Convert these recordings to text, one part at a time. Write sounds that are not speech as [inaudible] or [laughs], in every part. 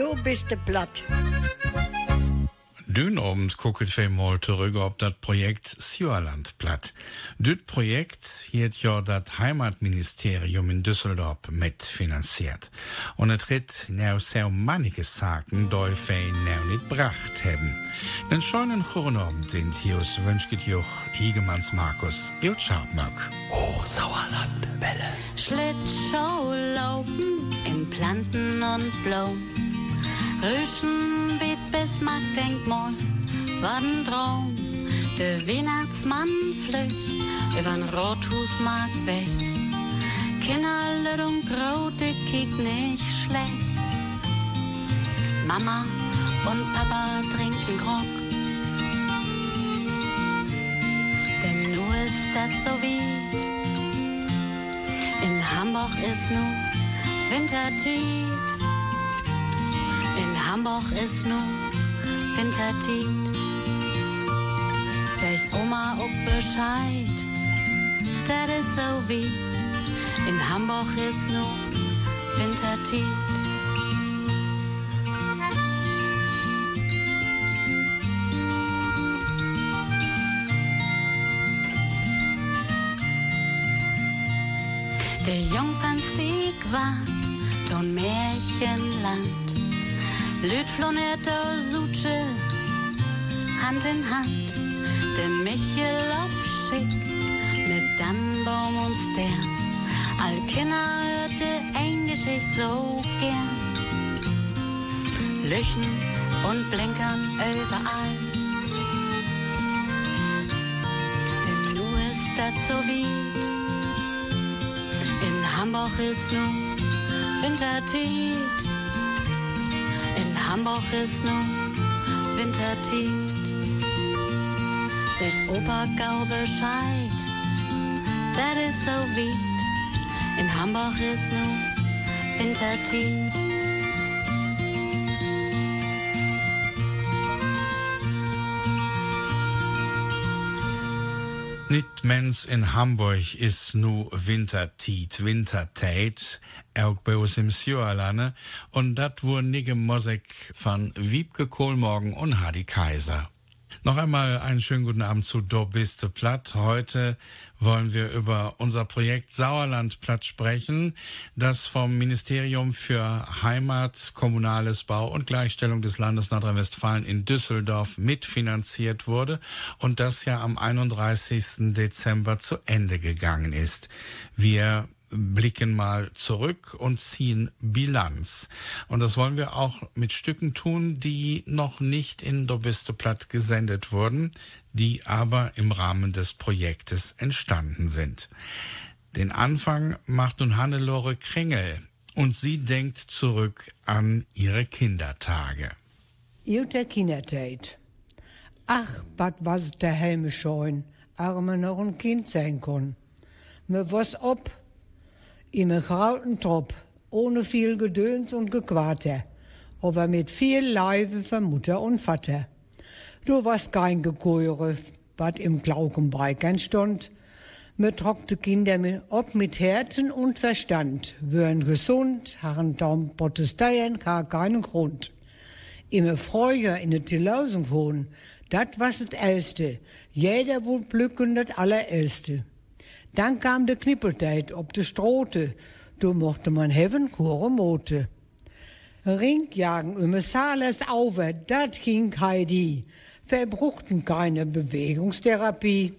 Du bist de platt. Dünobend gucket wir mal zurück auf das Projekt Sjöland platt. Das Projekt hat ja das Heimatministerium in Düsseldorf mitfinanziert. Und es hat now so manche Sachen, die wir now nicht gebracht haben. Den schönen Chornabend sind hier wünscht Joch Higemanns Markus Il Schabmack. Hochsauerland Welle. Schlittschuh laufen in Planten und Blumen. Rüschen biet Bismarck-Denkmal war ein Traum. Der Weihnachtsmann flücht übern Rothusmarkt weg. Kinder und Grote kiekt nicht schlecht. Mama und Papa trinken Grog. Denn nur ist das so wie in Hamburg ist nu Wintertied. Hamburg ist nu Wintertied. Sag Oma auch Bescheid, das ist so wie in Hamburg ist nu Wintertied. Der Jungfernstieg wart, ton Märchenland. Lüt flonert aus Suche, Hand in Hand. Der Michel abschick, mit Dannbaum und Stern. All Kinder hörte ein Geschicht so gern. Löchen und Blinkern überall. Denn nu ist das so wie in Hamburg ist nu Wintertied. Hamburg ist nu Wintertied. Sech Opa gau Bescheid, das ist so wie. In Hamburg ist nu Wintertied. Mens in Hamburg ist nu Wintertiet, Winterteit, auch bei uns im Sjöerlande. Und dat wur nige Musik von Wiebke Kohlmorgen und Hadi Kaiser. Noch einmal einen schönen guten Abend zu Do biste platt. Heute wollen wir über unser Projekt Sauerland platt sprechen, das vom Ministerium für Heimat, Kommunales Bau und Gleichstellung des Landes Nordrhein-Westfalen in Düsseldorf mitfinanziert wurde und das ja am 31. Dezember zu Ende gegangen ist. Wir blicken mal zurück und ziehen Bilanz. Und das wollen wir auch mit Stücken tun, die noch nicht in Dobiste Platt gesendet wurden, die aber im Rahmen des Projektes entstanden sind. Den Anfang macht nun Hannelore Kringel und sie denkt zurück an ihre Kindertage. Ihre Kinderteit. Ach, wat was der Helme scheun, arme noch ein Kind sein kon. Mir was ob, in grauten Trop, ohne viel Gedöns und Gequater, aber mit viel Leibe für Mutter und Vater. Du warst kein Gekeure, wat im Glaukenbreikern stund. Mir trockte Kinder mit, ob mit Herzen und Verstand, würden gesund, haben daum protestieren gar keinen Grund. Immer Freude in der Tilausen wohnen, dat was das Erste. Jeder wohl blücken das Allererste. Dann kam de Knippeltijd op de Strote. Toen mochte man hebben Mote. Ringjagen über Sales auver, dat ging Heidi. Verbruchten keine Bewegungstherapie.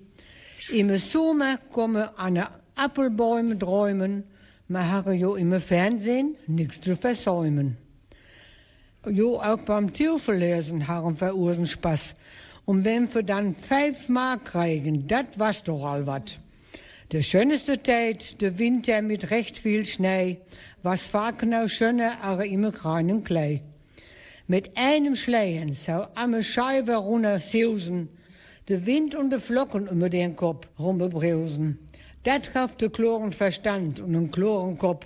Im Sommer kommen an Apfelbäume träumen. Man habe jo im Fernsehen nichts zu versäumen. Jo auch beim Tierverlesen haben wir Spaß. Und wenn wir dann fünf Mark kriegen, dat was doch all wat. De schönste Zeit, der Winter mit recht viel Schnee, was Falkenau schöner, aber immer keinen Klei. Mit einem Schleien so am Scheibe runter sausen, der Wind und de Flocken über den Kopf rumbrausen. Dat gab de kloren Verstand und einen kloren Kopf.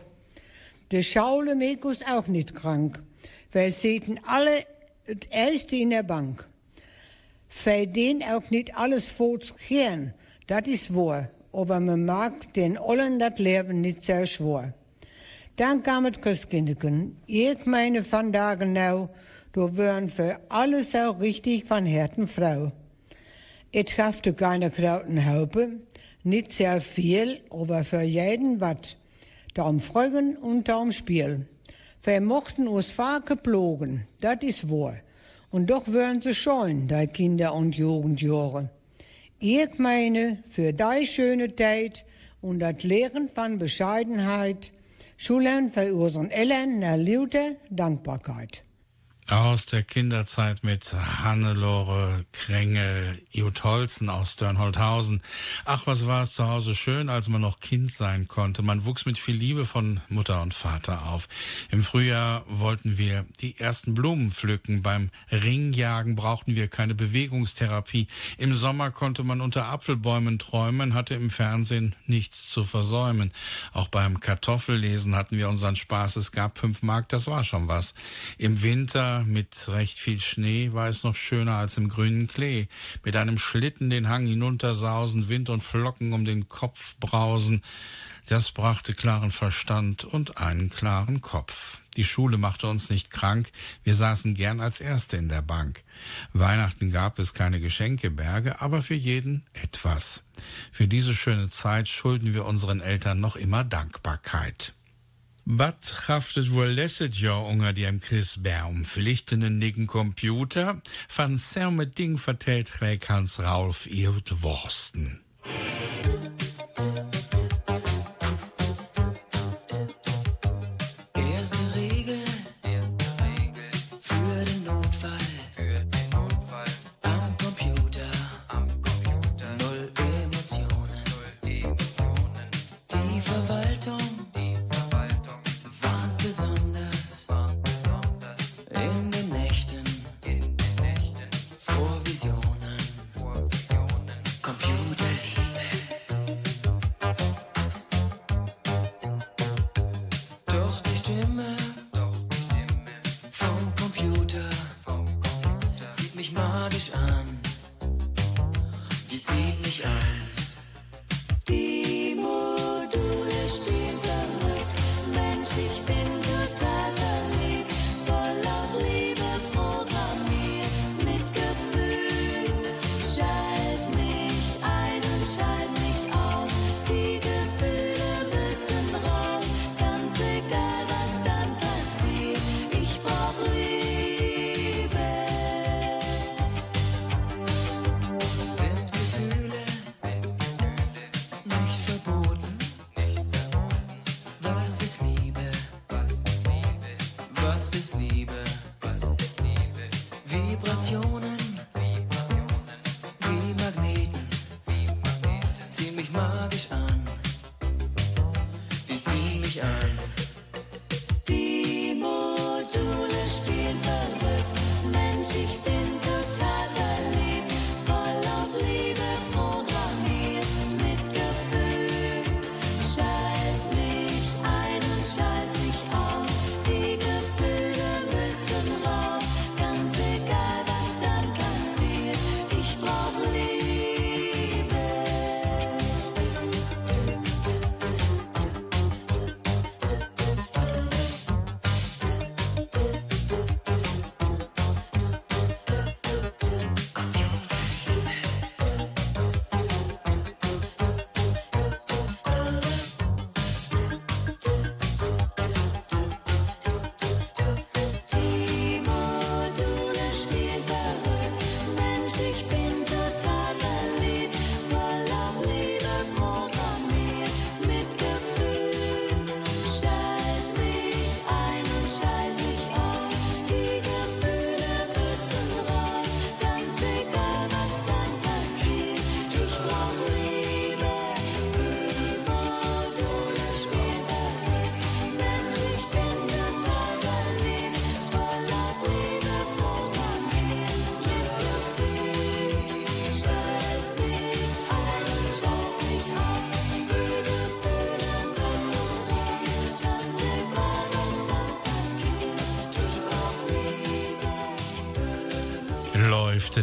De Schaule Mekus auch nicht krank. Wir sehten alle het in der Bank. Für den auch nicht alles fortgehen, dat is wahr aber man mag den allen das Leben nicht sehr schwor. Dann kam het Christkindeken. Ich meine van dagen nou, du wären für alles auch richtig von Herten Frau. Ich schaffte keine großen Haupe, nicht sehr viel, aber für jeden wat. Darum Freugen und darum Spiel. Wir mochten uns Fake plogen, das ist wahr. Und doch wären sie scheuen, die Kinder und Jugendjahre. Ich meine, für die schöne Zeit und das Lehren von Bescheidenheit, Schulen für unseren Eltern eine Dankbarkeit. Aus der Kinderzeit mit Hannelore Kränge, Jut Holzen aus Dörnholthausen. Ach, was war es zu Hause schön, als man noch Kind sein konnte. Man wuchs mit viel Liebe von Mutter und Vater auf. Im Frühjahr wollten wir die ersten Blumen pflücken. Beim Ringjagen brauchten wir keine Bewegungstherapie. Im Sommer konnte man unter Apfelbäumen träumen, hatte im Fernsehen nichts zu versäumen. Auch beim Kartoffellesen hatten wir unseren Spaß. Es gab fünf Mark, das war schon was. Im Winter mit recht viel Schnee war es noch schöner als im grünen Klee. Mit einem Schlitten den Hang hinuntersausen, Wind und Flocken um den Kopf brausen. Das brachte klaren Verstand und einen klaren Kopf. Die Schule machte uns nicht krank, wir saßen gern als Erste in der Bank. Weihnachten gab es keine Geschenkeberge, aber für jeden etwas. Für diese schöne Zeit schulden wir unseren Eltern noch immer Dankbarkeit. Wat haftet wohl letztes Jahr unter dem Chris Baum? Vielleicht einen nicken Computer? Van selme Ding vertellt Hans Rauf ihr Worsten.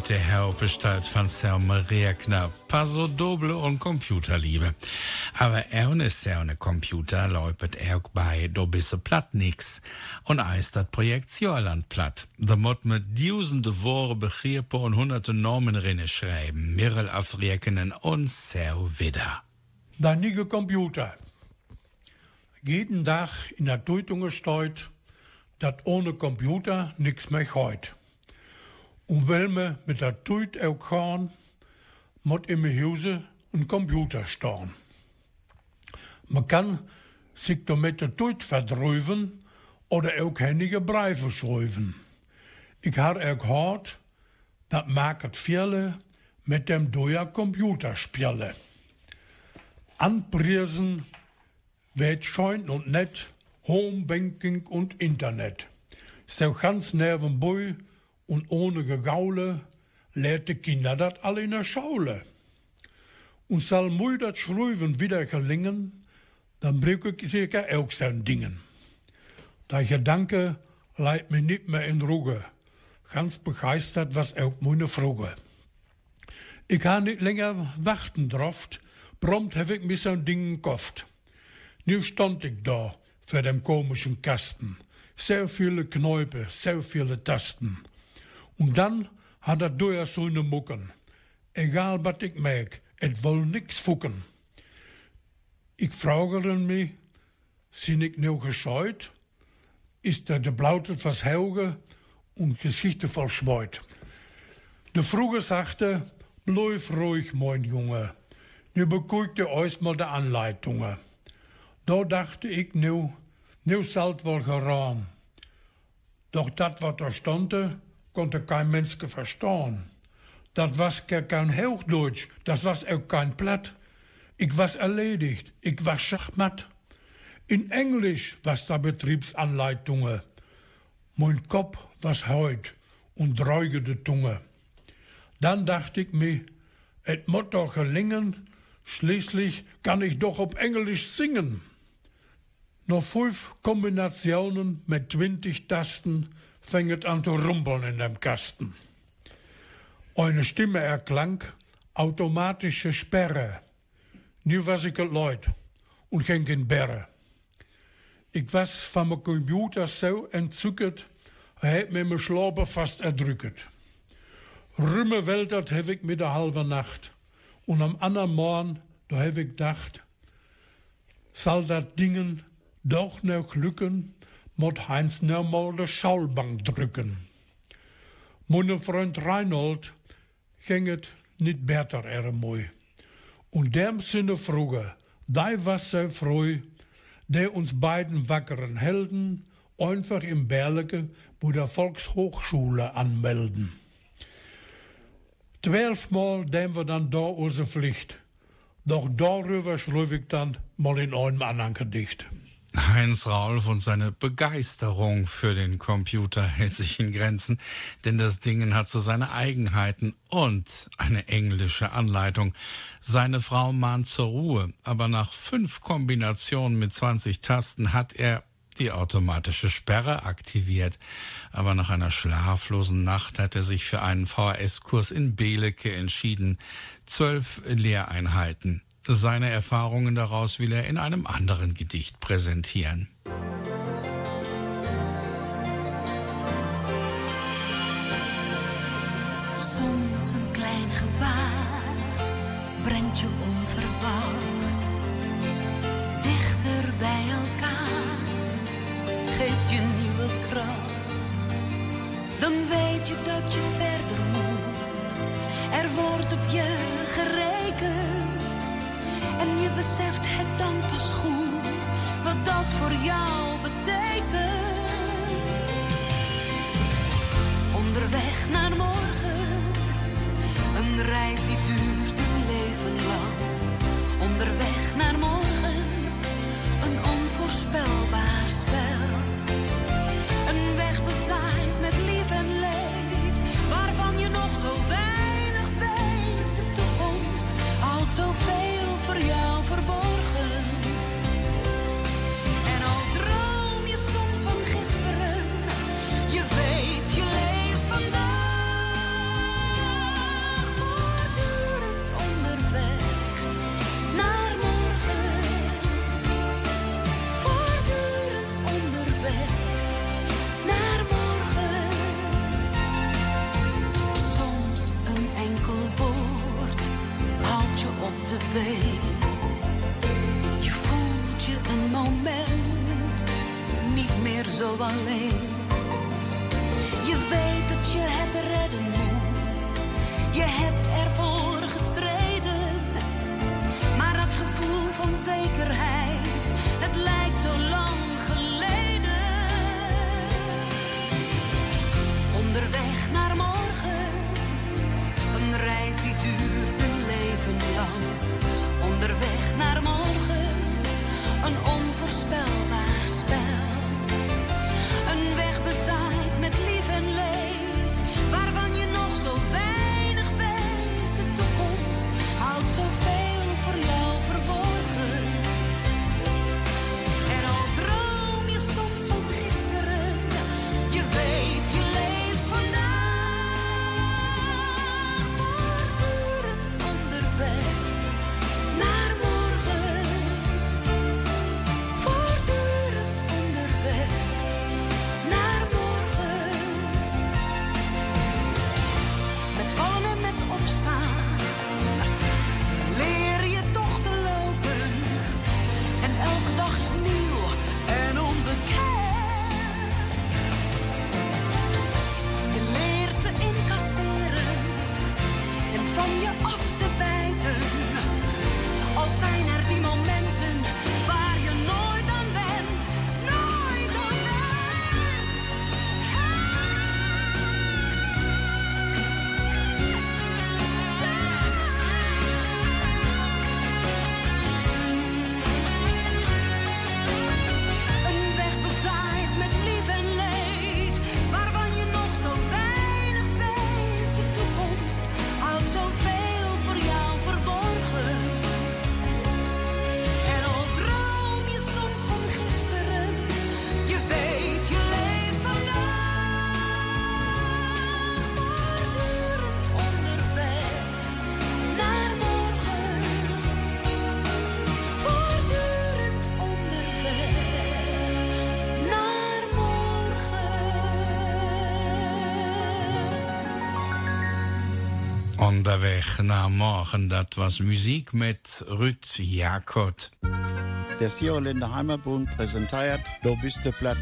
Der Herr Hauptgestalt von Selma Regner, Paso Doble und Computerliebe. Aber ohne seine Computer er auch bei do bisse platt nix. Und eist dat Projekt Sjörland platt. Da mott mit tausende Worte Begriffe und hunderte Normen rinne schreiben, Mirrel afriekenen und so wieder. Da nie Computer. Jeden Tag in der Zeitung gesteut, dat ohne Computer nix mehr heut. Und weil me mit der auch kann, moet in mijn huizen een computer staan. Man kann sich damit de Tuit verdruiven oder auch einige Briefe schreiben. Ich habe auch gehört, dat maakt viele mit dem doja Computer spielen. Anpriesen wird schein und net Homebanking und Internet. So ganz nebenbei und ohne Gegaule lehrt die Kinder dat alle in der Schaule. Und soll mui dat Schreiben wieder gelingen, dann brauche ich sicher auch sein Dingen. Der Gedanke leidt mir nicht mehr in Ruhe. Ganz begeistert was auch meine Frage. Ich kann nicht länger warten drauf, prompt habe ich mir so ein Ding gekauft. Nu stand ich da für den komischen Kasten. So viele Knäupe, so viele Tasten. Und dann hat er door so eine Mucken. Egal was ich merk, het will nix fucken. Ich frage mich, sind ich nu gescheut? Ist er de blautet was Hauge und Geschichte verschmeut? De Fruge sagte, bleib ruhig, mein Junge. Nu ihr euch mal de Anleitungen. Da dachte ich nu, nu salt wohl geraam. Doch dat wat er stond, konnte kein Mensch verstehen. Das was kein Hochdeutsch, das was auch kein Platt. Ich was erledigt, ich was schachmatt. In Englisch was da Betriebsanleitungen. Mein Kopf was heut und de Tunge. Dann dachte ich mir, et muss doch gelingen, schließlich kann ich doch auf Englisch singen. Noch fünf Kombinationen mit 20 Tasten fängt an zu rumpeln in dem Kasten. Eine Stimme erklang, automatische Sperre. Nu was het Leut und ging in Berre. Ich was von mijn Computer so entzückt, hij hat mir mijn Schlaube fast erdrückt. Rümme weltert heb ik mit der halben Nacht. Und am anderen Morgen, da heb ik gedacht, soll dat Dingen doch noch glücken, moet Heinz normal de Schaubank drücken. Mijn Freund Reinhold ging het niet beter er mooi. Und dem Sinne vroege, die was so froh, der uns beiden wackeren Helden einfach im Berge bei der Volkshochschule anmelden. Zwölfmal dem wir dann da unsere Pflicht. Doch darüber schreibe ich dann mal in einem anderen Gedicht. Heinz Raulf und seine Begeisterung für den Computer [laughs] hält sich in Grenzen, denn das Ding hat so seine Eigenheiten und eine englische Anleitung. Seine Frau mahnt zur Ruhe, aber nach fünf Kombinationen mit 20 Tasten hat er die automatische Sperre aktiviert. Aber nach einer schlaflosen Nacht hat er sich für einen VHS-Kurs in Belecke entschieden. Zwölf Lehreinheiten. Seine Erfahrungen daraus will er in einem anderen Gedicht präsentieren. Soms een klein gebaar brengt je onverwacht dichter bij elkaar, geeft je nieuwe kracht. Dan weet je dat je verder moet, er wordt op je gerekend en je beseft het dan pas goed wat dat voor jou betekent. Onderweg naar morgen, een reis die duurt alleen. Je weet dat je het redden moet, je hebt ervoor gestreden. Maar dat gevoel van zekerheid, het lijkt zo lang geleden. Onderweg Onderweg naar morgen, dat was muziek met Ruud Jacot. Der Sierländer Heimatbund präsentiert Du bist de platt.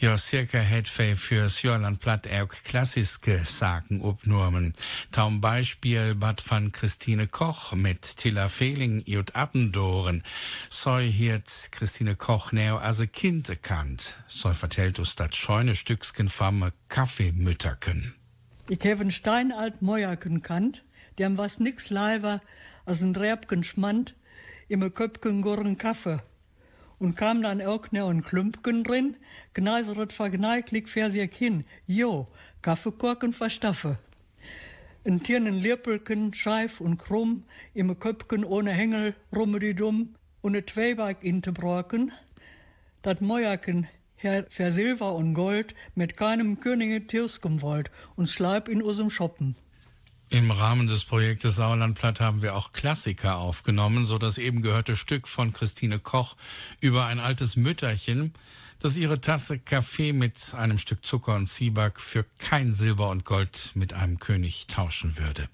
Ja, circa het wij für Sjörland Platt auch klassische Sachen opgenommen. Zum Beispiel Bad van Christine Koch mit Tilla Fehling und Appendoren. So hiert Christine Koch näher als ein Kind erkannt. So vertellt uns das scheune Stücksken vom Kaffeemütterken. Ich habe einen steinalt Mäuerken kannt, dem was nix leiber als ein Räbken schmand, im Köpken gurren Kaffee. Und kam dann auch ne ein Klümpken drin, gneiseret vergneiklig versiek hin, jo, Kaffeekorken verstaffe. Ein Tiernen Lirpelken, scheif und krumm, im Köpken ohne Hängel, rumme die dumm, und ne Zweibeig in te brocken, dat Mäuerken Herr für Silber und Gold mit keinem Könige Tirskum wollt und schleib in usem Shoppen. Im Rahmen des Projektes Sauerlandplatt haben wir auch Klassiker aufgenommen, so das eben gehörte Stück von Christine Koch über ein altes Mütterchen, das ihre Tasse Kaffee mit einem Stück Zucker und Zwieback für kein Silber und Gold mit einem König tauschen würde.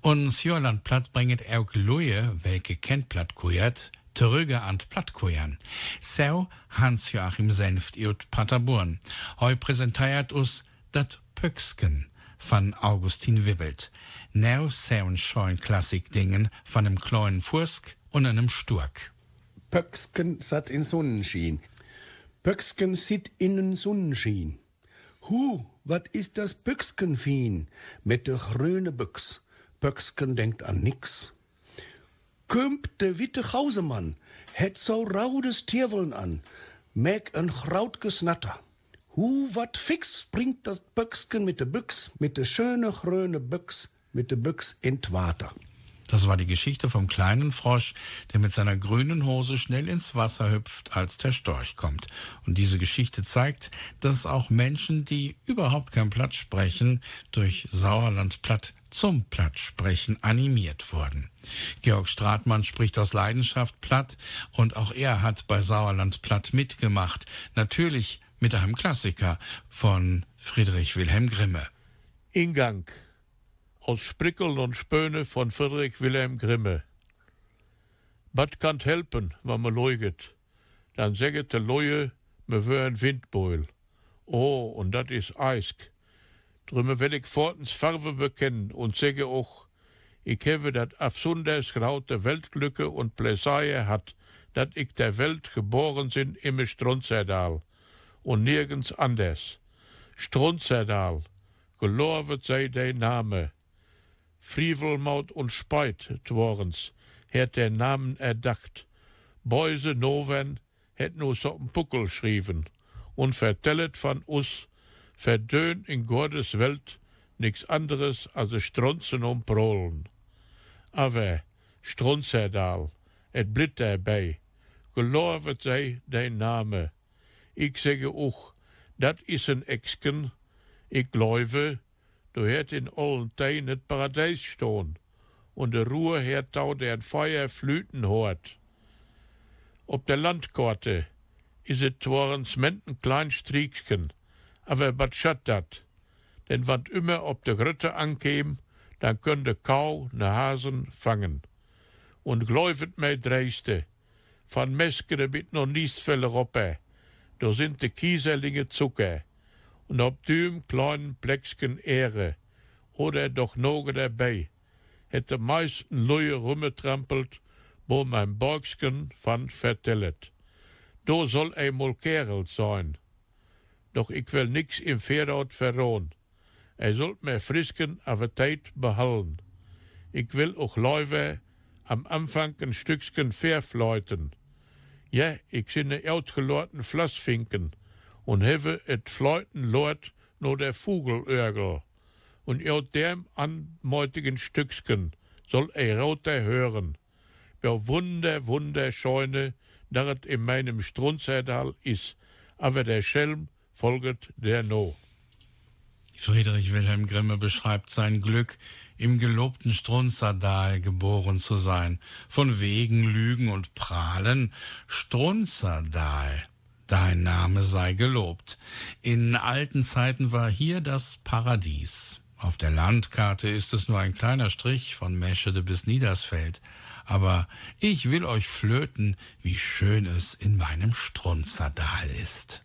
Und Sjörlandplatt bringet auch Luje, welche kennt Plattkujert, Tröge an Plattkujern. So Hans-Joachim Senft iut Paterborn. Heu präsentiert us dat Pöcksken von Augustin Wibbelt. Now seun scheun Klassikdingen von einem kleinen Fursk und einem Sturk. Pöcksken sat in Sonnenschien. Pöcksken sit innen Sonnenschien. Hu, wat is das Pöcksken fien? Mit de grüne Büchs. Pöcksken denkt an nix. Kümp de witte Gausemann, het so raudes Tierwollen an. Mäg en grautges Natter. Hu, wat fix bringt das Pöcksken mit de Büchs, mit de schöne grüne Büchs, mit de Büchs in Water. Das war die Geschichte vom kleinen Frosch, der mit seiner grünen Hose schnell ins Wasser hüpft, als der Storch kommt. Und diese Geschichte zeigt, dass auch Menschen, die überhaupt kein Platt sprechen, durch Sauerland Platt zum Platt sprechen animiert wurden. Georg Stratmann spricht aus Leidenschaft Platt und auch er hat bei Sauerland Platt mitgemacht. Natürlich mit einem Klassiker von Friedrich Wilhelm Grimme. Ingang aus Sprickeln und Spöne von Friedrich Wilhelm Grimme. Wat kann helpen, wann man leuget? Dann säget de Leue, me wär ein Windbeul. Oh, und dat is Eisk. Drum will ich fortens Farbe bekennen und sage auch, ich habe dat afsonders graute Weltglücke und Plesaie hat, dat ich der Welt geboren sind im Strunzerdal und nirgends anders. Strunzerdal, gelovet sei der Name. Frivelmaut und Speit, tworens, hat der Namen erdacht. Beuse Noven het nu so'n Puckel schrieben und vertellet von us, verdön in Gottes Welt nix anderes als Stronzen und Prolen. Aber Stronzerdal, et blit dabei, gelovet sei dein Name. Ich sage auch, dat is een Exken, ich glaube, du hätt in allen Tein het Paradies stehen und der Ruhe hertau der Feuer flüten hort. Op der Landkarte is het tworens menten klein Striekchen, aber wat schat dat? Denn wat immer op der Grütte ankäm, dann könnte Kau ne Hasen fangen. Und gläuvet mei dreiste, van Meskere bit noch niest felle Roppe, da sind de Kieserlinge Zucker, und ob düm kleinen Plecksken Ehre, oder doch noge dabei, het de meisten Leue rummetrampelt, wo mein Borgsken van vertellet. Do soll einmal Kerel sein. Doch ich will nix im Pferdaut verrohen. Er sollt mir frisken aber Tijd behalten. Ich will auch Läufe am Anfang ein Stückchen verfleuten. Ja, ich sinne outgelorten Flassfinken und have et Fleuten lort no der Vogelörgel. Und out dem anmeutigen Stückchen soll er roter hören. Wer wunder, wunderscheune, dat in meinem Strunzerdal is, aber der Schelm folget der no. Friedrich Wilhelm Grimme beschreibt sein Glück, im gelobten Strunzerdal geboren zu sein. Von wegen Lügen und Prahlen Strunzerdal. Dein Name sei gelobt. In alten Zeiten war hier das Paradies. Auf der Landkarte ist es nur ein kleiner Strich von Meschede bis Niedersfeld. Aber ich will euch flöten, wie schön es in meinem Strunzerdal ist.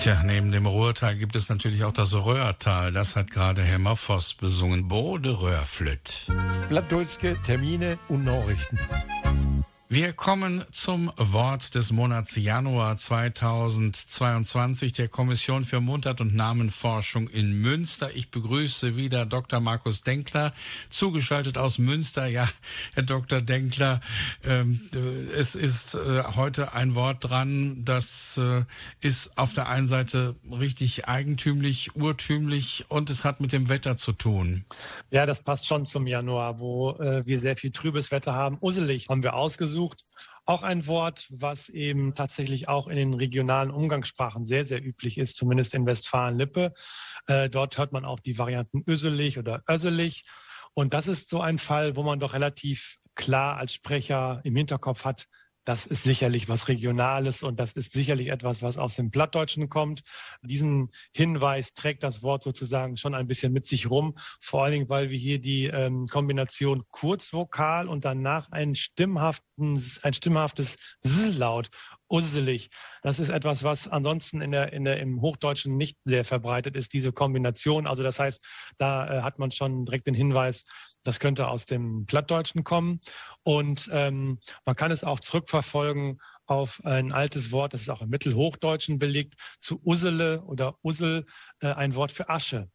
Tja, neben dem Ruhrtal gibt es natürlich auch das Röhrtal. Das hat gerade Herr Moffos besungen. Bode Röhrflütt. Blattdulske, Termine und Nachrichten. Wir kommen zum Wort des Monats Januar 2022 der Kommission für Mundart- und Namenforschung in Münster. Ich begrüße wieder Dr. Markus Denkler, zugeschaltet aus Münster. Ja, Herr Dr. Denkler, ähm, es ist äh, heute ein Wort dran, das äh, ist auf der einen Seite richtig eigentümlich, urtümlich und es hat mit dem Wetter zu tun. Ja, das passt schon zum Januar, wo äh, wir sehr viel trübes Wetter haben. Usselig haben wir ausgesucht gesucht. Auch ein Wort, was eben tatsächlich auch in den regionalen Umgangssprachen sehr, sehr üblich ist, zumindest in Westfalen-Lippe. Äh, dort hört man auch die Varianten öselig oder öselig. Und das ist so ein Fall, wo man doch relativ klar als Sprecher im Hinterkopf hat, das ist sicherlich was Regionales und das ist sicherlich etwas, was aus dem Plattdeutschen kommt. Diesen Hinweis trägt das Wort sozusagen schon ein bisschen mit sich rum, vor allen Dingen, weil wir hier die ähm, Kombination Kurzvokal und danach einen stimmhaften, ein stimmhaftes S-Laut usselig. Das ist etwas, was ansonsten in der, in der, im Hochdeutschen nicht sehr verbreitet ist, diese Kombination. Also das heißt, da äh, hat man schon direkt den Hinweis, das könnte aus dem Plattdeutschen kommen. Und ähm, man kann es auch zurückverfolgen auf ein altes Wort, das ist auch im Mittelhochdeutschen belegt, zu Ussele oder Ussel, äh, ein Wort für Asche.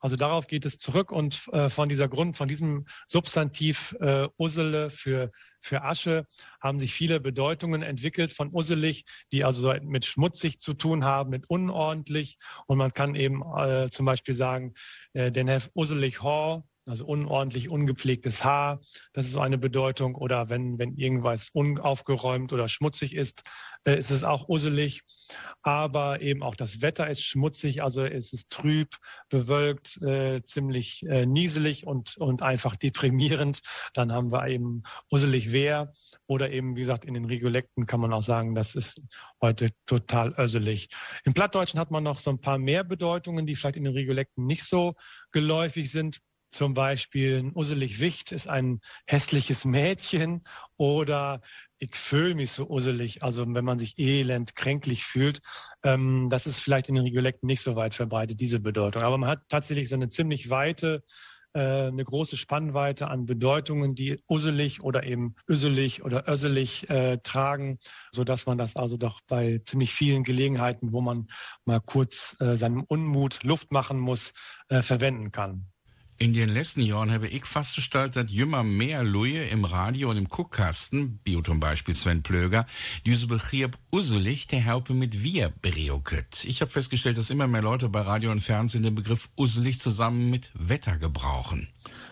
Also darauf geht es zurück und äh, von dieser Grund, von diesem Substantiv äh, Ussele für, für Asche haben sich viele Bedeutungen entwickelt von usselig, die also mit schmutzig zu tun haben, mit unordentlich. Und man kann eben äh, zum Beispiel sagen, äh, den Hef usselig Hor, also unordentlich, ungepflegtes Haar. Das ist so eine Bedeutung. Oder wenn, wenn irgendwas unaufgeräumt oder schmutzig ist, äh, ist es auch usselig. Aber eben auch das Wetter ist schmutzig, also es ist trüb, bewölkt, äh, ziemlich äh, nieselig und, und einfach deprimierend. Dann haben wir eben usselig wer. Oder eben, wie gesagt, in den Regiolekten kann man auch sagen, das ist heute total össelig. Im Plattdeutschen hat man noch so ein paar mehr Bedeutungen, die vielleicht in den Regiolekten nicht so geläufig sind. Zum Beispiel ein Usselig Wicht ist ein hässliches Mädchen oder ich fühle mich so usselig, also wenn man sich elend, kränklich fühlt. Ähm, das ist vielleicht in den Regiolekten nicht so weit verbreitet, diese Bedeutung. Aber man hat tatsächlich so eine ziemlich weite, äh, eine große Spannweite an Bedeutungen, die usselig oder eben öselig oder össelig äh, tragen, sodass man das also doch bei ziemlich vielen Gelegenheiten, wo man mal kurz äh, seinem Unmut Luft machen muss, äh, verwenden kann. In den letzten Jahren habe ich festgestellt, dass immer mehr Leute im Radio und im Guckkasten, wie zum Beispiel Sven Plöger, diese Begriff usselig der Haupe mit wir bereuket. Ich habe festgestellt, dass immer mehr Leute bei Radio und Fernsehen den Begriff usselig zusammen mit Wetter gebrauchen.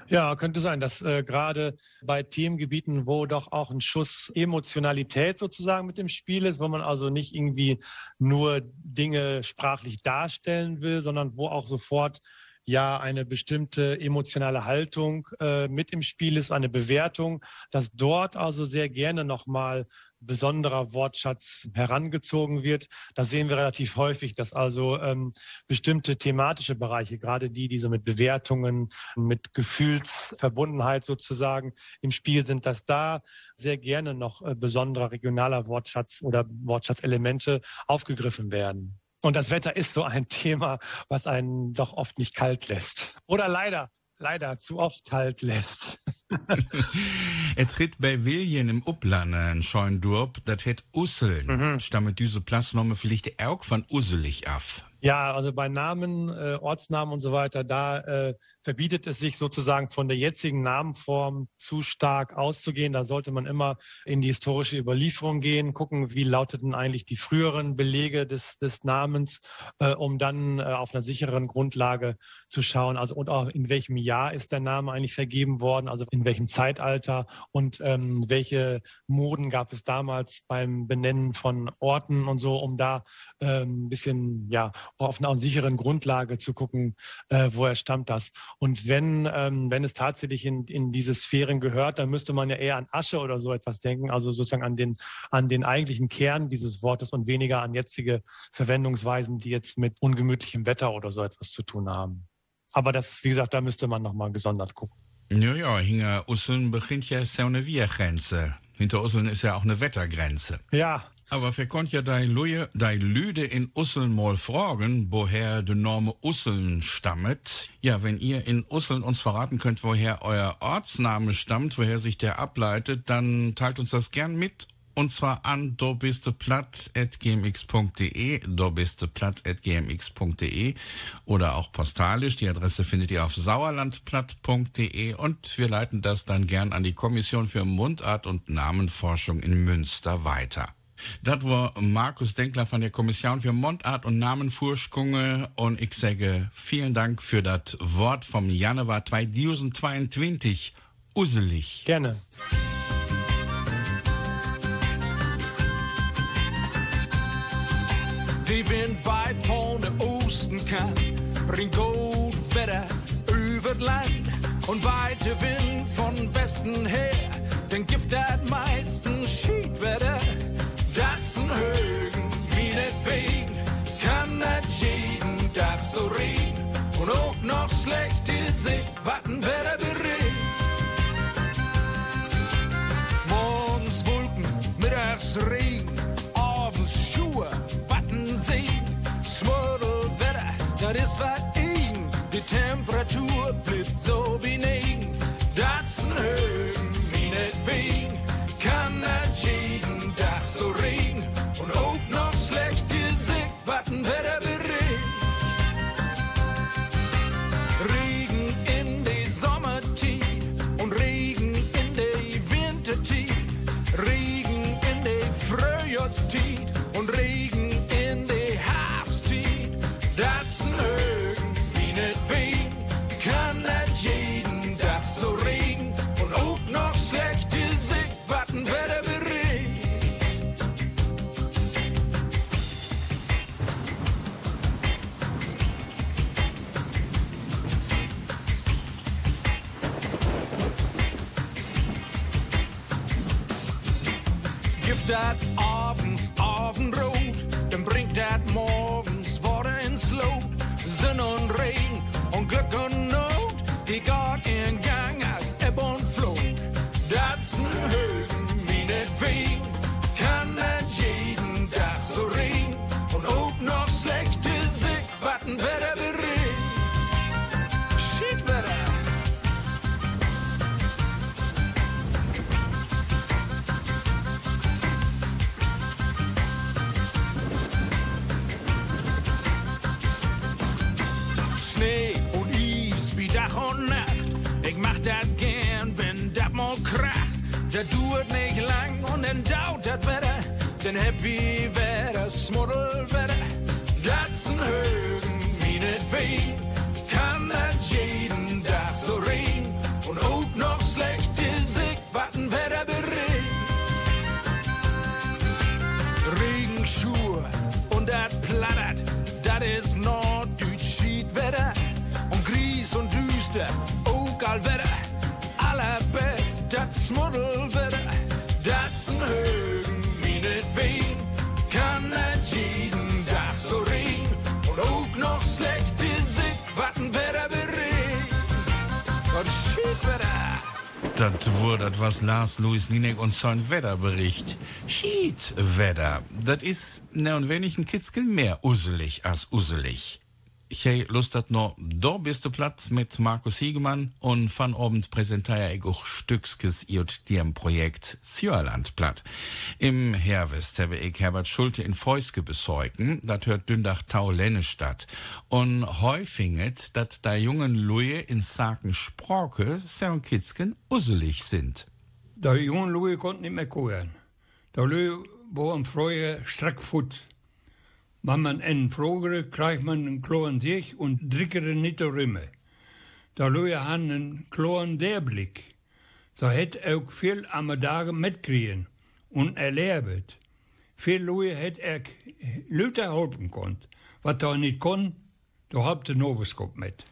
Ja, könnte sein, dass äh, gerade bei Themengebieten, wo doch auch ein Schuss Emotionalität sozusagen mit dem Spiel ist, wo man also nicht irgendwie nur Dinge sprachlich darstellen will, sondern wo auch sofort ja eine bestimmte emotionale Haltung äh, mit im Spiel ist, eine Bewertung, dass dort also sehr gerne nochmal besonderer Wortschatz herangezogen wird. Das sehen wir relativ häufig, dass also ähm, bestimmte thematische Bereiche, gerade die, die so mit Bewertungen, mit Gefühlsverbundenheit sozusagen im Spiel sind, dass da sehr gerne noch äh, besonderer regionaler Wortschatz oder Wortschatzelemente aufgegriffen werden. Und das Wetter ist so ein Thema, was einen doch oft nicht kalt lässt. Oder leider, leider zu oft kalt lässt. [laughs] er tritt bei Wiljen im Upland ein Scheundurp, das het Usseln. Mhm. Stammet diese Plasnome vielleicht auch von Usselig af. Ja, also bei Namen, äh, Ortsnamen und so weiter, da äh, verbietet es sich sozusagen von der jetzigen Namenform zu stark auszugehen. Da sollte man immer in die historische Überlieferung gehen, gucken, wie lauteten eigentlich die früheren Belege des, des Namens, äh, um dann äh, auf einer sicheren Grundlage zu schauen. Also und auch in welchem Jahr ist der Name eigentlich vergeben worden, also in welchem Zeitalter und ähm, welche Moden gab es damals beim Benennen von Orten und so, um da ein bisschen ja auf einer sicheren Grundlage zu gucken, äh, woher stammt das. Und wenn, ähm, wenn es tatsächlich in, in diese Sphären gehört, dann müsste man ja eher an Asche oder so etwas denken, also sozusagen an den, an den eigentlichen Kern dieses Wortes und weniger an jetzige Verwendungsweisen, die jetzt mit ungemütlichem Wetter oder so etwas zu tun haben. Aber das, wie gesagt, da müsste man nochmal gesondert gucken. Ja, ja, hinter Usseln beginnt ja so eine Wir-Grenze. Hinter Usseln ist ja auch eine Wettergrenze. Ja, Aber wer konnt ja dei Lüde, dei Lüde in Usseln mal fragen, woher de Norme Usseln stammet. Ja, wenn ihr in Usseln uns verraten könnt, woher euer Ortsname stammt, woher sich der ableitet, dann teilt uns das gern mit und zwar an dobisteplatt.gmx.de, dobisteplatt.gmx.de oder auch postalisch. Die Adresse findet ihr auf sauerlandplatt.de und wir leiten das dann gern an die Kommission für Mundart und Namenforschung in Münster weiter. Das war Markus Denkler von der Kommission für Mundart und Namenforschung und ich sage vielen Dank für das Wort vom Januar 2022. Uselig. Gerne. Die Wind weit von der Ostenkant bringt gut Wetter über das Land und weite Wind von Westen her, den gibt meisten Schiedwetter. Das ein Högen, wie net wegen, kann das jeden Tag so reden und auch noch schlecht ist sich, was ein Wetter berät. Morgens Wolken, mittags Regen, abends Schuhe, Wattensee, Smördelwetter, das ist was ihn. Die Temperatur bleibt so benign, das ein Höhen, wie net wegen, kann das jeden Tag so noch schlecht Gesicht, was ein Wetter berät. Regen in die Sommertid und Regen in die Wintertid. Regen in die Frühjahrstid Gibt Högen, wie net wegen, kann dat jeden Tag so regen und auch noch schlechte Sicht, wat ein Wetter berät. Und Schiedwetter. Das wurde was Lars Louis Linek und sein Wetterbericht. Schiedwetter. Das ist ne und wenig ein Kitzchen mehr uselig als uselig. Ich hei Lust hat noch, da bist du Platz mit Markus Hiegemann und van Abend präsentiere ich auch Stückskes iot diem Projekt Sjöerland platt. Im Herbst habe ich Herbert Schulte in Feuske besorgen, dat hört Dündach Tau Lenne statt. Und häufinget, dat da jungen Luje in Saken Sproke, Sern Kitzken uselig sind. Der jonge Louis konnte nicht mehr gehen. Der Louis war am Freude streckfut. Wenn man einen fragere, kriegt man einen kloren sich und drickere nicht Rimme. Der Louis hat einen kloren der Blick. So hätt auch viel am Dagen mitkriegen und erlebt. Viel Louis hätt er Leute helfen konnt. Was er nicht kon, da habt ihr Noviskop mit.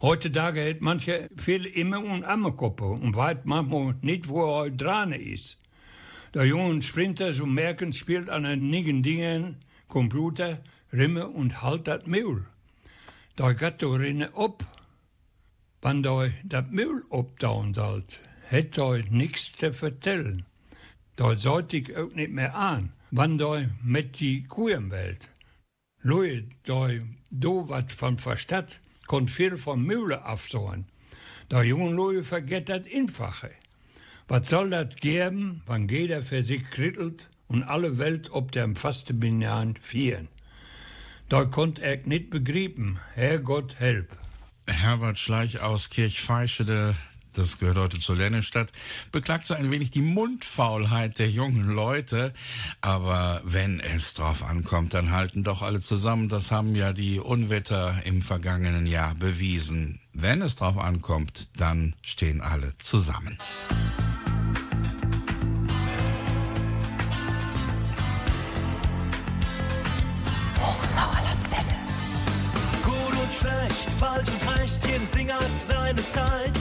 Heutzutage hat manche viel immer und Ammerkoppe und weiß manchmal nicht, wo er dran ist. Der junge Sprinter so merken spielt an einigen Dingen, Computer, Rimme und halt dat Müll. Da geht der Rinne ab. Wenn da dat Müll abdauen sollt, hätt da nix zu vertellen. Da sollte ich auch nicht mehr an. wann da mit die Kuhenwelt. Leute, da, do wat von Verstadt, konnt viel vom Mühle afsoen. Da jungen Leute vergeht das Einfache. Was soll das geben, wann jeder für sich krittelt und alle Welt ob der faste Binyan vieren? Da konnt er nicht begrieben, Herrgott help. Herbert Schleich aus Kirchveischede, das gehört heute zur Lennestadt, beklagt so ein wenig die Mundfaulheit der jungen Leute. Aber wenn es drauf ankommt, dann halten doch alle zusammen. Das haben ja die Unwetter im vergangenen Jahr bewiesen. Wenn es drauf ankommt, dann stehen alle zusammen. Hochsauerlandwelle. Schlecht, falsch und recht, jedes Ding hat seine Zeit.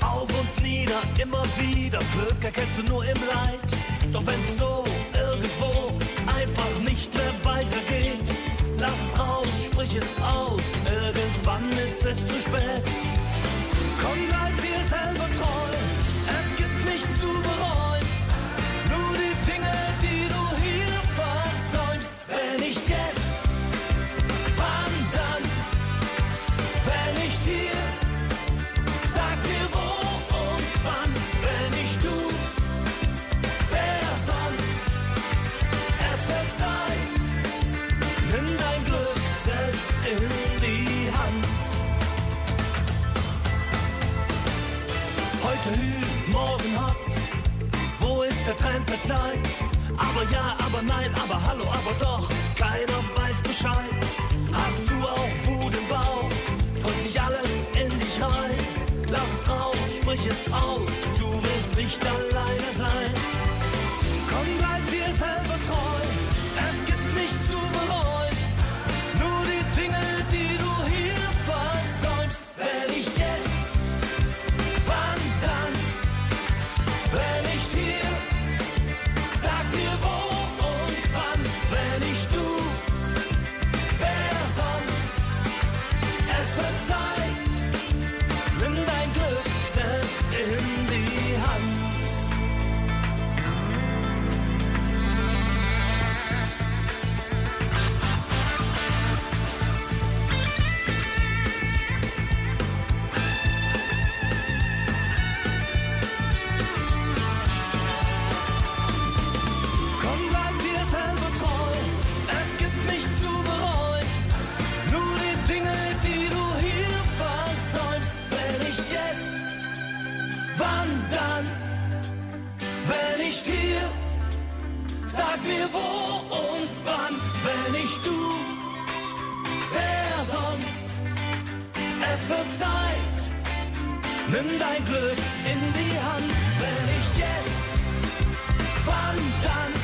Auf und nieder, immer wieder, Glück erkennst du nur im Leid. Doch wenn so irgendwo einfach nicht mehr weitergeht, lass es raus, sprich es aus, irgendwann ist es zu spät. Komm, bleib dir selber treu, es in die Hand. Heute hü, morgen hot. Wo ist der Trend der Zeit? Aber ja, aber nein, aber hallo, aber doch. Keiner weiß Bescheid. Hast du auch Wut im Bauch? Frisst sich alles in dich rein? Lass es raus, sprich es aus. Du wirst nicht alleine sein. Komm, bleib dir selber treu. Nimm dein Glück in die Hand, wenn nicht jetzt. Wann dann?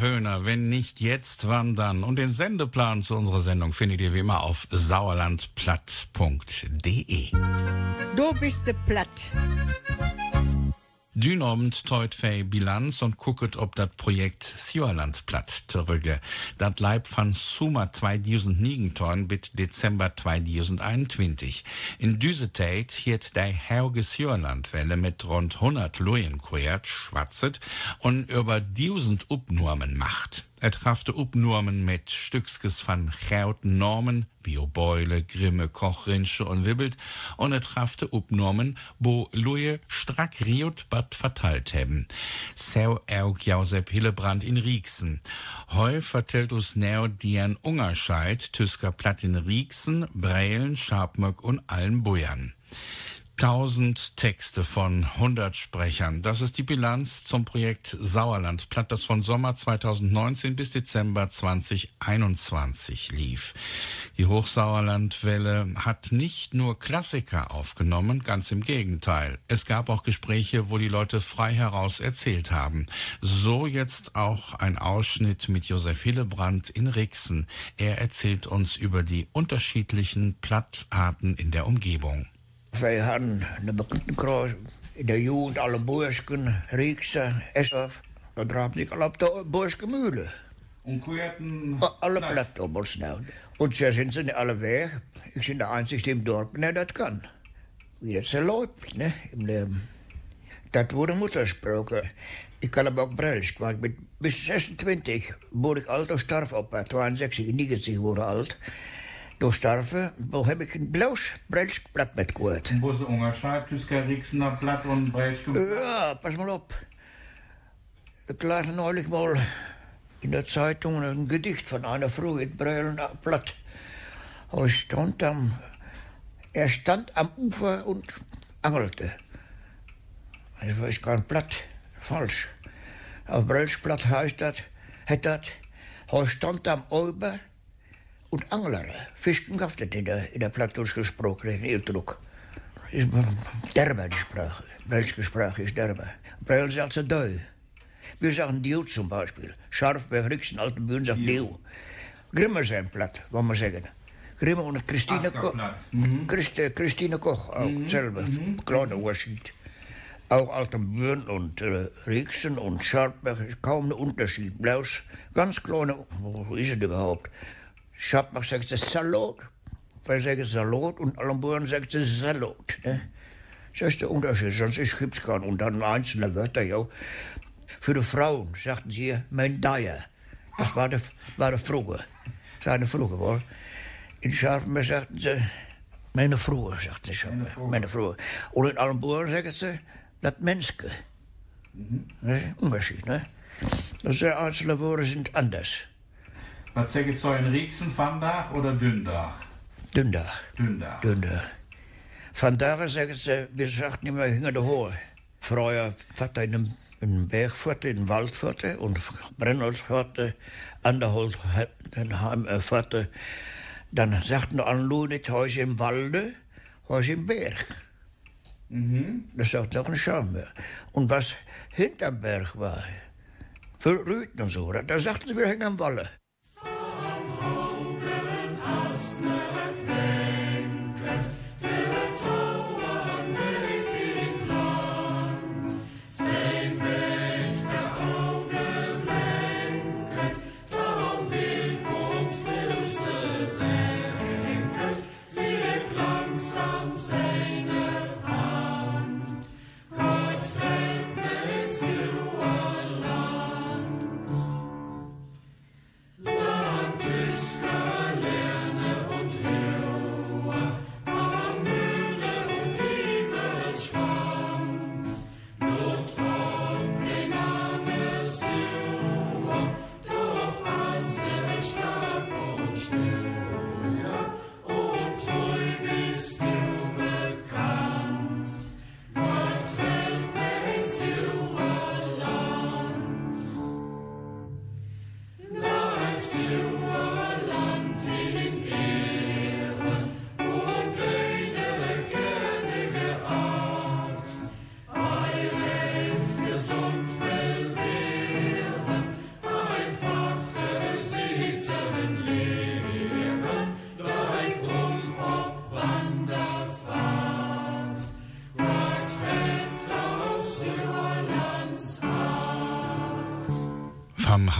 Höhner, wenn nicht jetzt, wann dann? Und den Sendeplan zu unserer Sendung findet ihr wie immer auf sauerlandplatt.de. Du bist de Dünobend teut fei Bilanz und gucket, ob dat Projekt Sjörland platt zurücke. Dat Leib van Summer 2009 bis Dezember 2021. In düse Zeit hiert dei Herge Sjörlandwelle mit rund 100 Luyen quert schwatzet und über 1000 Upnormen macht. Er trafte Upnormen mit Stückskes van Chauten Normen, wie o Beule, Grimme, Kochrinsche und Wibbelt, und er trafte Upnormen, wo Luje strack riot bad verteilt hebben. Seu Erg Jausep Hillebrand in Rieksen. Heu vertellt us näo dian Ungerscheid, Tüsker Platt in Rieksen, Breilen, Schabmöck und allen Bujern. 1000 Texte von 100 Sprechern. Das ist die Bilanz zum Projekt Sauerlandplatt, das von Sommer 2019 bis Dezember 2021 lief. Die Hochsauerlandwelle hat nicht nur Klassiker aufgenommen, ganz im Gegenteil. Es gab auch Gespräche, wo die Leute frei heraus erzählt haben. So jetzt auch ein Ausschnitt mit Josef Hillebrand in Rixen. Er erzählt uns über die unterschiedlichen Plattarten in der Umgebung. Wij hadden een bekende kruis in de jugend alle Boersken, Riekse, Eshof. Dat draafde ik al op de Boerske Mühle. Und Kuerten. Alle Platten op ons nou. Und so sind sie alle weg. Ich bin der Einzige im Dorf, der das kann. Wie das so läuft, ne, im Leben. Das wurde Muttersprache. Ich kann aber auch Brelsch. weil ich bin bis 26 wurde ich alt und starf op 62, 90 wurde alt. Door starven, wo heb ik een blauws Brelsch Blatt mitgehört. Wo ist der Unterschied zwischen Rixener Blatt und Breitschke? Ja, pass mal op. Ich las neulich mal in der Zeitung ein Gedicht von einer Frau in Breulen Blatt. Er stand am, er stand am Ufer und angelte. Das war kein Blatt, falsch. Auf Brölschblatt heißt das, hat das, er stand am Ufer und anglere. Fisken dat in der, in der Platt durchgesprochen, in Eeldruck. Ist derbe, die Sprache. Brelsche Sprache ist derbe. Brel sagt sie deu. Wir sagen Dieu zum Beispiel. Scharf bei Rixen, alten Bühnen sagt Dieu. Grimmer sein Platt, wollen wir sagen. Grimmer und Christine Koch. Christi, Christine Koch auch selber. Kleiner Unterschied. Auch Altenbüren und äh, Rixen und Scharpberg ist kaum ein Unterschied. Bloß ganz kleine, wo ist es überhaupt? Scharpberg sagt sie Salat. Weil sagen Salat und Altenbüren sagt sie Salat. Ne? Das ist der Unterschied, sonst gibt es keinen. Und dann einzelne Wörter, ja. Für die Frauen sagten sie mein Deier. Das war der, war der Frage. Seine Frage, wohl. In Scharfenberg sagten sie meine Frau, sagten sie schon. Meine Frau. Und in Allenboer sagen sie das Menske. Ne? Unterschied, ne? De einzelne woorden sind anders. Was sagt so in Rixen, Vandach oder Dündach? Dündach. Dündach. Dündach. Vandaar zeggen ze, we sagten immer hinter der Hohe. Früher Vater in einem, in einem Bergviertel, in einem Waldviertel und Brennholzviertel, Anderholz, dann haben äh, Viertel. Dann sagten alle Leute Häuser im Walde, Häuser im Berg. Das sagt auch ein Schaumer. Und was hinterm Berg war, für Rüten und so, da sagten sie, wir hängen am Walle.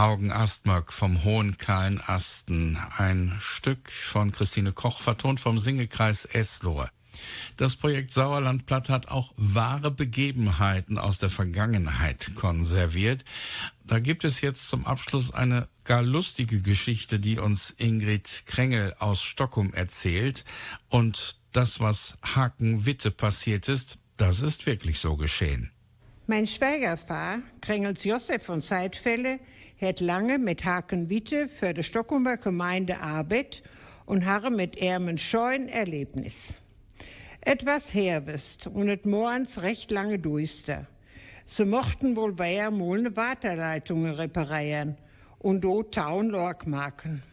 Haugen Astmark, vom Hohen Kahlen Asten. Ein Stück von Christine Koch, vertont vom Singekreis Eslohe. Das Projekt Sauerlandplatt hat auch wahre Begebenheiten aus der Vergangenheit konserviert. Da gibt es jetzt zum Abschluss eine gar lustige Geschichte, die uns Ingrid Krengel aus Stockholm erzählt. Und das, was Haken-Witte passiert ist, das ist wirklich so geschehen. Mein Schwiegervater, Krengels Josef von Seidfälle, hat lange mit Haken Witte für die Stockholmer Gemeinde arbeitet und habe mit ihm ein scheuen Erlebnis. Etwas herwist und et morgens recht lange duister. Sie mochten wohl weiter mal ne Waterleitung reparieren und do Taun Lorg machen.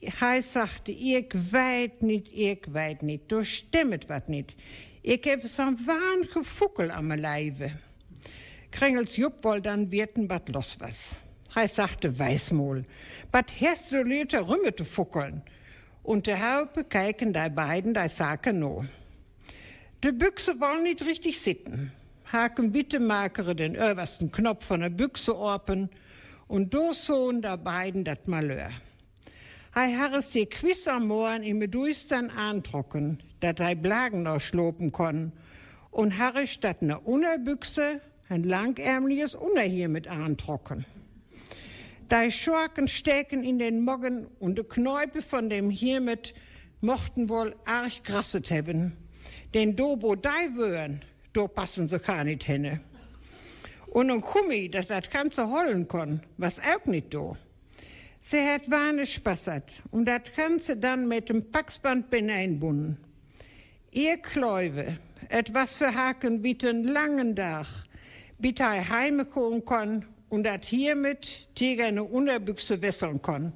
Hij sagte, ich weet niet, ich weet niet, da stimmt wat niet. Ich heb zo'n wahnige Fuckel am Leibe. Krengels Jupp wohl dann wirten wat los was. Hij sagte, weiß mal, wat hast du Leute rümme zu fuckeln? Und der Haupe kijken die beiden die Sachen no. De Büchse wollen nicht richtig sitten. Haken bitte makere den obersten Knopf von der Büchse orpen und do sohn der beiden dat Malheur. Hij harres die quiz am Morgen im Duistern antrocken, dat hij Blagen noch schlopen kon, und harre statt ne Unterbüchse ein langärmliches Unterhier mit antrocken. Die Schurken stecken in den Moggen und de Knäupe von dem Hiermit mochten wohl arg grasset hebben. Denn do wo die würen, do passen sie gar nicht hin. Und ein Kummi, dat das Ganze hollen kon, was auch nicht do. Sie hat Wahne spassert und das Ganze dann mit dem Paxband einbunden. Ihr Kläuwe, etwas für Haken wie den langen Dach, bitte heimkommen kann und dat hiermit Tiger eine Unterbüchse wesseln kann.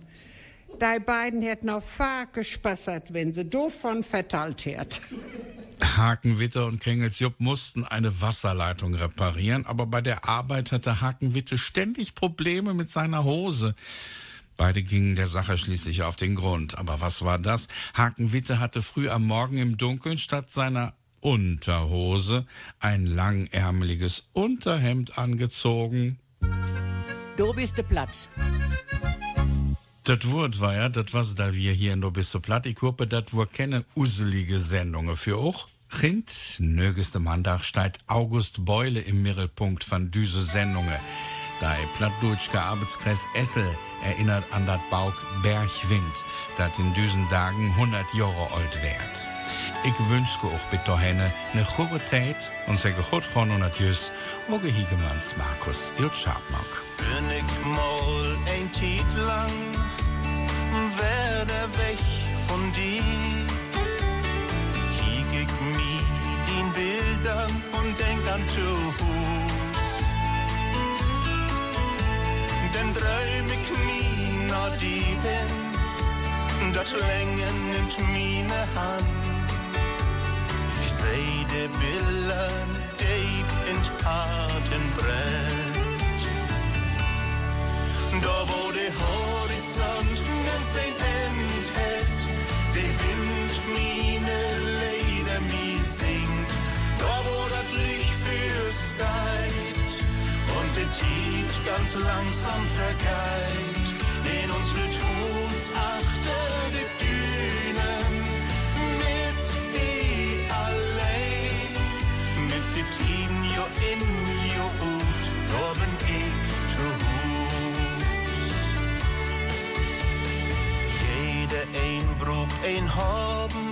Die beiden hätten auf Fahr gespassert, wenn sie davon verteilt hätt. Hakenwitte und Kringelsjupp mussten eine Wasserleitung reparieren, aber bei der Arbeit hatte Hakenwitte ständig Probleme mit seiner Hose. Beide gingen der Sache schließlich auf den Grund. Aber was war das? Hakenwitte hatte früh am Morgen im Dunkeln statt seiner Unterhose ein langärmeliges Unterhemd angezogen. Du bist de Platz. Das Wort war ja, das was da wir hier in Du bist platt. Ich hoffe, das war keine uselige Sendungen für auch. Rind, nögeste Mandag steigt August Beule im Mittelpunkt von düse Sendungen. Der plattdeutsche Arbeitskreis Essel erinnert an das Bauk Bergwind, das in diesen Tagen 100 Jahre alt wird. Ich wünsche euch bitte henne eine gute Zeit und sage gut von und adios, Oge Hiegemanns Markus Iltschabmak. Bin ich mal ein Tiet lang, werde weg von dir. Kiek ich mi den Bildern und denk an Tuhus. Denn träum ich mi nach die hin, dat Längen nimmt mi ne Hand. Ganz langsam vergeht. In unsere Tus achter die Dünen mit die allein, mit die Tien jo in jo ut, da bin ich zu Hus. Jeder ein Brug ein haben,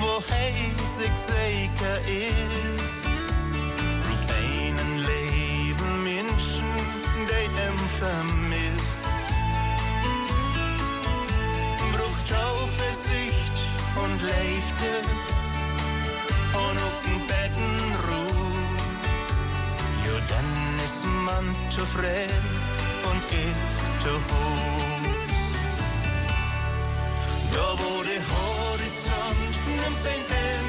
wo hij sich sicher ist. Vermisst. Brug Zuversicht und Leifte und auch ein Bettenruh. Jo, dann ist man zufrieden und ist zu Hus. Da wo der Horizont nimmt sein Ende